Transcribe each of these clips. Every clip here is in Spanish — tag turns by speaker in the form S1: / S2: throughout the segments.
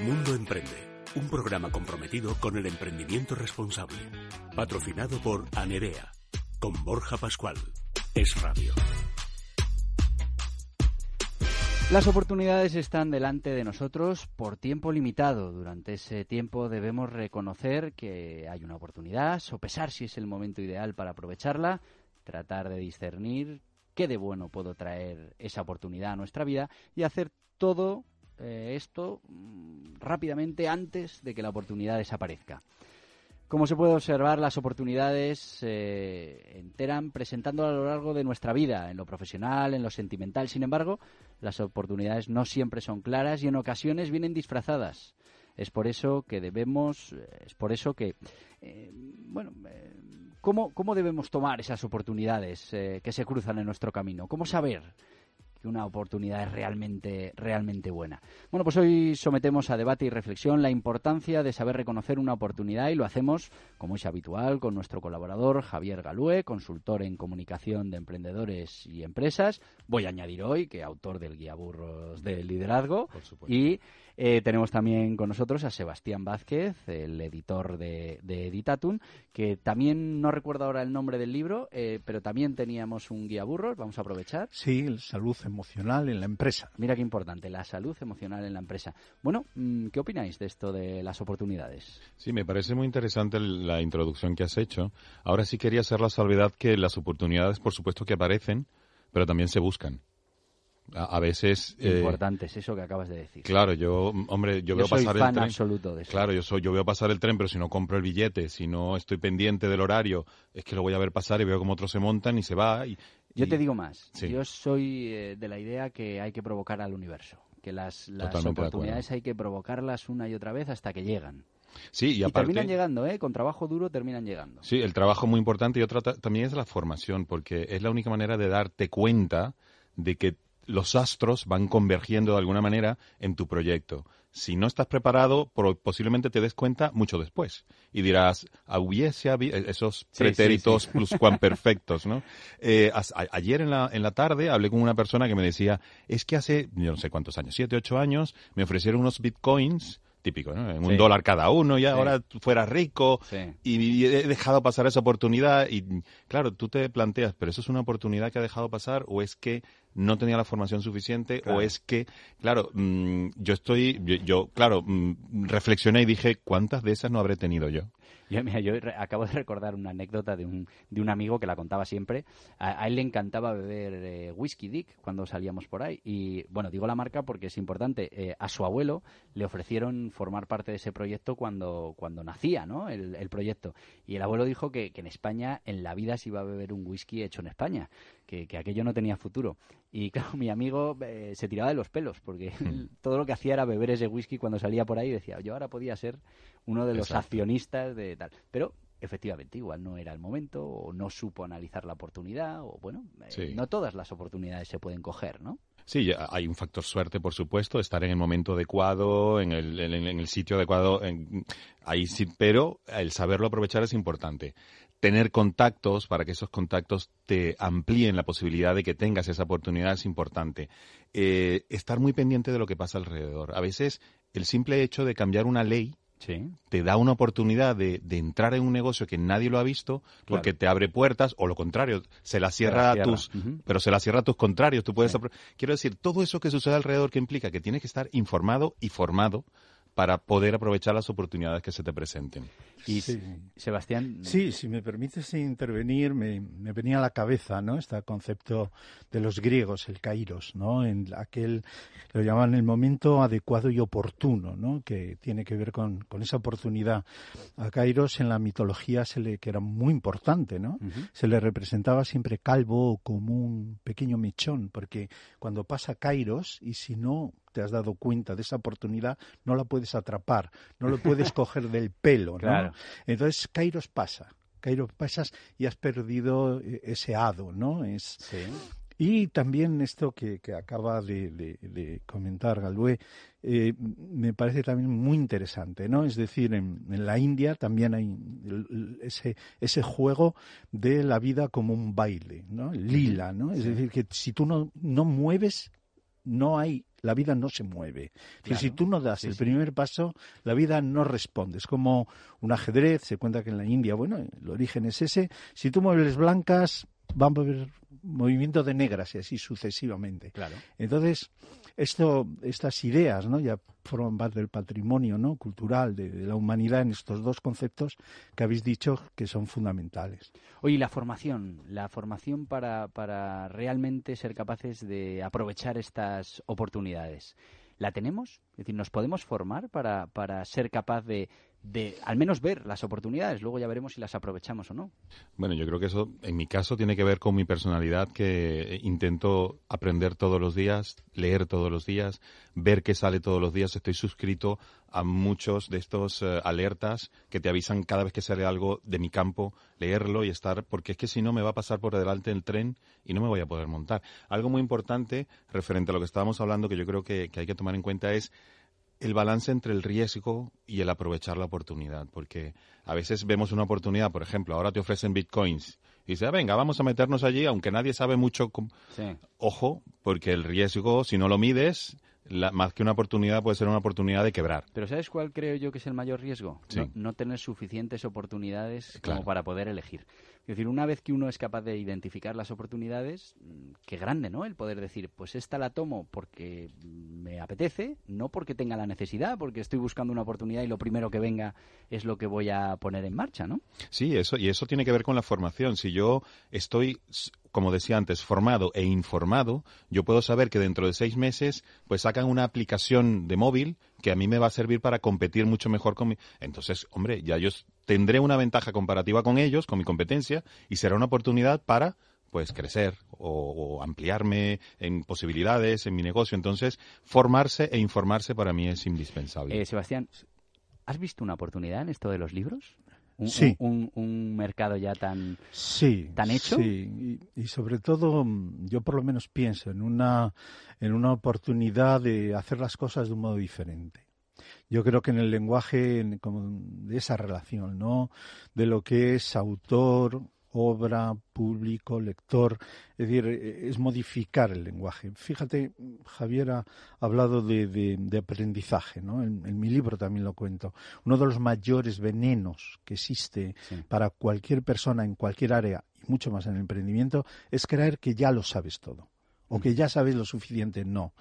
S1: Mundo Emprende, un programa comprometido con el emprendimiento responsable. Patrocinado por Anerea, con Borja Pascual. Es Radio.
S2: Las oportunidades están delante de nosotros por tiempo limitado. Durante ese tiempo debemos reconocer que hay una oportunidad, sopesar si es el momento ideal para aprovecharla, tratar de discernir qué de bueno puedo traer esa oportunidad a nuestra vida y hacer todo eh, esto mm, rápidamente antes de que la oportunidad desaparezca. Como se puede observar, las oportunidades se eh, enteran presentando a lo largo de nuestra vida, en lo profesional, en lo sentimental. Sin embargo, las oportunidades no siempre son claras y en ocasiones vienen disfrazadas. Es por eso que debemos, eh, es por eso que, bueno, ¿cómo, ¿cómo, debemos tomar esas oportunidades que se cruzan en nuestro camino? ¿Cómo saber una oportunidad es realmente, realmente buena. Bueno, pues hoy sometemos a debate y reflexión la importancia de saber reconocer una oportunidad y lo hacemos, como es habitual, con nuestro colaborador Javier Galúe, consultor en comunicación de emprendedores y empresas. Voy a añadir hoy que autor del guía burros del liderazgo y eh, tenemos también con nosotros a Sebastián Vázquez, el editor de, de Editatun, que también no recuerdo ahora el nombre del libro, eh, pero también teníamos un guía burros, vamos a aprovechar.
S3: Sí, salud emocional en la empresa.
S2: Mira qué importante, la salud emocional en la empresa. Bueno, mm, ¿qué opináis de esto de las oportunidades?
S4: Sí, me parece muy interesante la introducción que has hecho. Ahora sí quería hacer la salvedad que las oportunidades, por supuesto que aparecen, pero también se buscan a, veces
S2: eh, importante es eso que acabas de decir
S4: claro yo hombre yo, veo pasar
S2: el
S4: tren
S2: absoluto de eso.
S4: claro yo soy yo veo pasar el tren pero si no compro el billete si no estoy pendiente del horario es que lo voy a ver pasar y veo cómo otros se montan y se va y,
S2: yo te digo más yo soy eh, de la idea que hay que provocar al universo que las, las oportunidades hay que provocarlas una y otra vez hasta que llegan
S4: Sí, y,
S2: aparte, terminan llegando, ¿eh? Con trabajo duro terminan llegando.
S4: Sí, el trabajo muy importante y otra también es la formación, porque es la única manera de darte cuenta de que los astros van convergiendo de alguna manera en tu proyecto. Si no estás preparado, posiblemente te des cuenta mucho después. Y dirás, hubiese habido esos pretéritos plus cuan perfectos, ¿no? Eh, ayer en la, en la tarde hablé con una persona que me decía, es que hace, yo no sé cuántos años, siete, ocho años, me ofrecieron unos bitcoins típico, ¿no? En un dólar cada uno y ahora fuera rico y, he dejado pasar esa oportunidad y claro, tú te planteas, pero eso es una oportunidad que ha dejado pasar o es que no tenía la formación suficiente o es que, claro, mm, yo estoy, yo, claro, mm, reflexioné y dije, ¿cuántas de esas no habré tenido yo?
S2: Yo, mira, yo acabo de recordar una anécdota de un, de un amigo que la contaba siempre. A, él le encantaba beber eh, whisky dick cuando salíamos por ahí. Y bueno, digo la marca porque es importante. Eh, a su abuelo le ofrecieron formar parte de ese proyecto cuando, cuando nacía ¿no? el, el proyecto. Y el abuelo dijo que, que en España en la vida se iba a beber un whisky hecho en España que, aquello no tenía futuro. Y claro, mi amigo eh, se tiraba de los pelos, porque hmm. todo lo que hacía era beber ese whisky cuando salía por ahí y decía, yo ahora podía ser uno de los accionistas de tal. Pero efectivamente, igual no era el momento, o no supo analizar la oportunidad, o bueno, eh, no todas las oportunidades se pueden coger, ¿no?
S4: Sí, hay un factor suerte, por supuesto, estar en el momento adecuado, en el, en, el sitio adecuado, ahí sí, pero el saberlo aprovechar es importante tener contactos para que esos contactos te amplíen la posibilidad de que tengas esa oportunidad es importante. Eh, estar muy pendiente de lo que pasa alrededor. A veces el simple hecho de cambiar una ley te da una oportunidad de, entrar en un negocio que nadie lo ha visto porque te abre puertas o lo contrario, se la cierra, a tus, pero se la cierra a tus contrarios. Tú puedes, quiero decir, todo eso que sucede alrededor que implica que tienes que estar informado y formado para poder aprovechar las oportunidades que se te presenten.
S2: Y Sebastián.
S3: Sí, si me permites intervenir, me, venía a la cabeza, ¿no? Este concepto de los griegos, el kairos, ¿no? En aquel, lo llaman el momento adecuado y oportuno, ¿no? Que tiene que ver con, esa oportunidad. A kairos en la mitología se le, que era muy importante, ¿no? Se le representaba siempre calvo como un pequeño mechón, porque cuando pasa kairos, y si no te has dado cuenta de esa oportunidad, no la puedes atrapar, no lo puedes coger del pelo, ¿no? Entonces, Kairos pasa, Kairos pasas y has perdido eh, ese hado, ¿no? Es, Y también esto que, acaba de, comentar Galué, eh, me parece también muy interesante, ¿no? Es decir, en, la India también hay ese, ese juego de la vida como un baile, ¿no? Lila, ¿no? Es decir, que si tú no, no mueves, no hay la vida no se mueve. si tú no das el primer paso, la vida no responde. Es como un ajedrez, se cuenta que en la India, bueno, el origen es ese. Si tú mueves blancas, van a haber movimiento de negras y así sucesivamente.
S2: Claro.
S3: Entonces, esto, estas ideas, ¿no? Ya forman parte del patrimonio, ¿no? Cultural de, la humanidad en estos dos conceptos que habéis dicho que son fundamentales.
S2: Oye, la formación, la formación para, para realmente ser capaces de aprovechar estas oportunidades. ¿La tenemos? Es decir, ¿nos podemos formar para, para ser capaz de, de al menos ver las oportunidades. Luego ya veremos si las aprovechamos o no.
S4: Bueno, yo creo que eso, en mi caso, tiene que ver con mi personalidad, que intento aprender todos los días, leer todos los días, ver qué sale todos los días. Estoy suscrito a muchos de estos eh, alertas que te avisan cada vez que sale algo de mi campo, leerlo y estar, porque es que si no me va a pasar por delante el tren y no me voy a poder montar. Algo muy importante referente a lo que estábamos hablando, que yo creo que hay que tomar en cuenta es el balance entre el riesgo y el aprovechar la oportunidad, porque a veces vemos una oportunidad, por ejemplo, ahora te ofrecen bitcoins y dices, ah, venga, vamos a meternos allí, aunque nadie sabe mucho. Ojo, porque el riesgo, si no lo mides, más que una oportunidad puede ser una oportunidad de quebrar.
S2: Pero ¿sabes cuál creo yo que es el mayor riesgo? No, tener suficientes oportunidades como para poder elegir. Es decir, una vez que uno es capaz de identificar las oportunidades, mm, qué grande, ¿no? El poder decir, pues esta la tomo porque me apetece, no porque tenga la necesidad, porque estoy buscando una oportunidad y lo primero que venga es lo que voy a poner en marcha, ¿no?
S4: Sí, eso y eso tiene que ver con la formación. Si yo estoy como decía antes, formado e informado, yo puedo saber que dentro de seis meses, pues sacan una aplicación de móvil que a mí me va a servir para competir mucho mejor con mi... Entonces, hombre, ya yo tendré una ventaja comparativa con ellos, con mi competencia, y será una oportunidad para pues crecer o, ampliarme en posibilidades en mi negocio. Entonces, formarse e informarse para mí es indispensable.
S2: Eh, Sebastián, ¿has visto una oportunidad en esto de los libros? Un,
S3: sí.
S2: un, mercado ya tan,
S3: sí,
S2: tan hecho.
S3: Sí, y, sobre todo mm, yo por lo menos pienso en una, en una oportunidad de hacer las cosas de un modo diferente. Yo creo que en el lenguaje de esa relación, ¿no? De lo que es autor, obra, público, lector, es decir, eh, es modificar el lenguaje. Fíjate, Javier ha hablado de, aprendizaje, ¿no? En, mi libro también lo cuento. Uno de los mayores venenos que existe para cualquier persona en cualquier área, y mucho más en el emprendimiento, es creer que ya lo sabes todo o que ya sabes lo suficiente, no.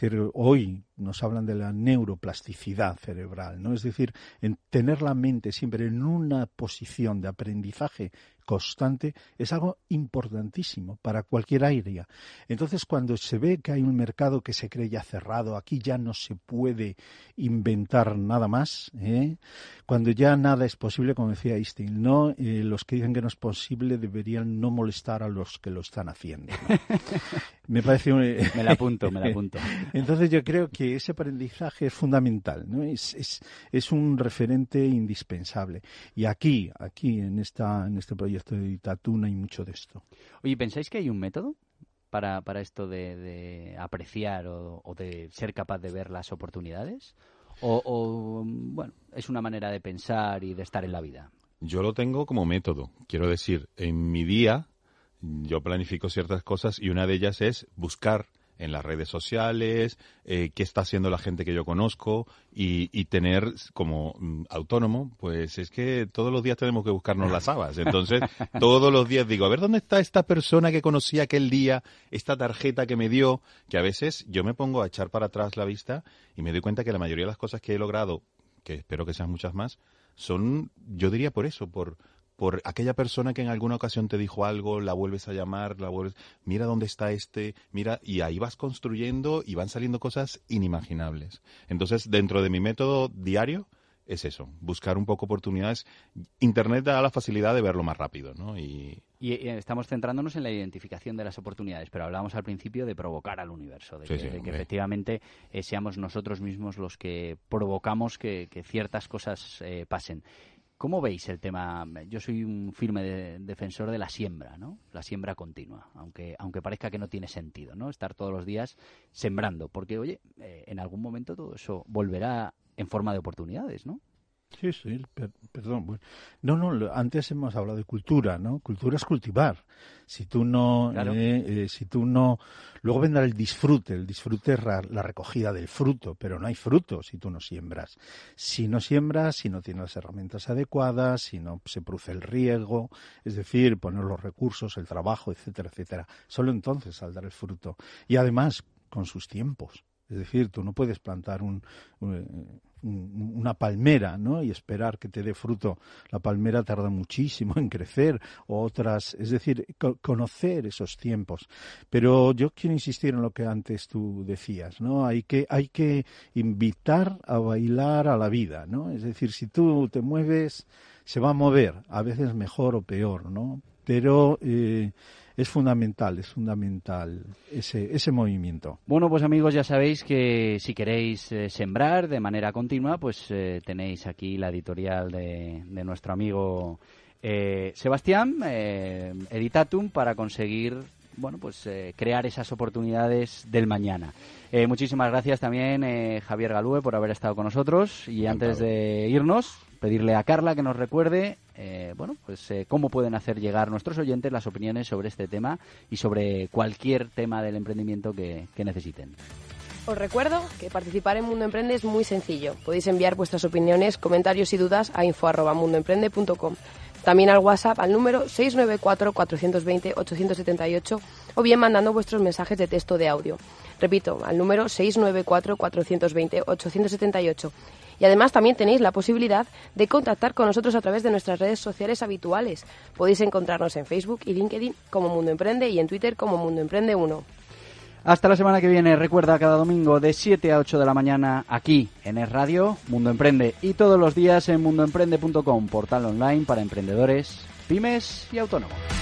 S3: Decir, hoy nos hablan de la neuroplasticidad cerebral, ¿no? Es decir, en tener la mente siempre en una posición de aprendizaje constante es algo importantísimo para cualquier área. Entonces, cuando se ve que hay un mercado que se cree ya cerrado, aquí ya no se puede inventar nada más, ¿eh? cuando ya nada es posible, como decía Einstein, no, eh, los que dicen que no es posible deberían no molestar a los que lo están haciendo.
S2: me parece me la apunto, me la apunto.
S3: Entonces, yo creo que ese aprendizaje es fundamental, ¿no? Es, es, es un referente indispensable. Y aquí, aquí en esta en este proyecto de Tatuna y mucho de esto.
S2: Oye, ¿pensáis que hay un método para, para esto de, apreciar o, de ser capaz de ver las oportunidades? O, bueno, es una manera de pensar y de estar en la vida?
S4: Yo lo tengo como método. Quiero decir, en mi día yo planifico ciertas cosas y una de ellas es buscar en las redes sociales, eh, qué está haciendo la gente que yo conozco y, y, tener como mm, autónomo, pues es que todos los días tenemos que buscarnos las habas. Entonces, todos los días digo, a ver, ¿dónde está esta persona que conocí aquel día, esta tarjeta que me dio? Que a veces yo me pongo a echar para atrás la vista y me doy cuenta que la mayoría de las cosas que he logrado, que espero que sean muchas más, son, yo diría por eso, por, por aquella persona que en alguna ocasión te dijo algo, la vuelves a llamar, la vuelves, mira dónde está este, mira, y ahí vas construyendo y van saliendo cosas inimaginables. Entonces, dentro de mi método diario, es eso, buscar un poco oportunidades. Internet da la facilidad de verlo más rápido, ¿no?
S2: Y... estamos centrándonos en la identificación de las oportunidades, pero hablábamos al principio de provocar al universo, de que, efectivamente eh, seamos nosotros mismos los que provocamos que, ciertas cosas eh, pasen. ¿Cómo veis el tema? Yo soy un firme defensor de la siembra, ¿no? La siembra continua, aunque, aunque parezca que no tiene sentido, ¿no? Estar todos los días sembrando, porque, oye, eh, en algún momento todo eso volverá en forma de oportunidades, ¿no?
S3: Sí, sí, perdón. no, no, antes hemos hablado de cultura, ¿no? Cultura es cultivar. Si tú no, eh, eh, si tú no, luego vendrá el disfrute. El disfrute es la, recogida del fruto, pero no hay fruto si tú no siembras. Si no siembras, si no tienes las herramientas adecuadas, si no se produce el riego, es decir, poner los recursos, el trabajo, etcétera, etcétera. Solo entonces saldrá el fruto. Y además, con sus tiempos. Es decir, tú no puedes plantar un, una palmera, ¿no? Y esperar que te dé fruto. La palmera tarda muchísimo en crecer, o otras, es decir, conocer esos tiempos. Pero yo quiero insistir en lo que antes tú decías, ¿no? Hay que, hay que invitar a bailar a la vida, ¿no? Es decir, si tú te mueves, se va a mover, a veces mejor o peor, ¿no? Pero eh, es fundamental, es fundamental ese, ese movimiento.
S2: Bueno, pues amigos, ya sabéis que si queréis eh, sembrar de manera continua, pues eh, tenéis aquí la editorial de, de nuestro amigo eh, Sebastián, Editatum, para conseguir bueno, pues crear esas oportunidades del mañana. muchísimas gracias también, Javier Galúe, por haber estado con nosotros. Y antes de irnos, pedirle a Carla que nos recuerde eh, bueno, pues eh, cómo pueden hacer llegar nuestros oyentes las opiniones sobre este tema y sobre cualquier tema del emprendimiento que, necesiten.
S5: Os recuerdo que participar en Mundo Emprende es muy sencillo. Podéis enviar vuestras opiniones, comentarios y dudas a info@mundoemprende.com. También al WhatsApp al número 694-420-878 o bien mandando vuestros mensajes de texto de audio. Repito, al número 694-420-878 y además también tenéis la posibilidad de contactar con nosotros a través de nuestras redes sociales habituales. Podéis encontrarnos en Facebook y LinkedIn como Mundo Emprende y en Twitter como Mundo Emprende 1.
S2: Hasta la semana que viene. Recuerda cada domingo de 7 a 8 de la mañana aquí en Es Radio, Mundo Emprende y todos los días en mundoemprende.com, portal online para emprendedores, pymes y autónomos.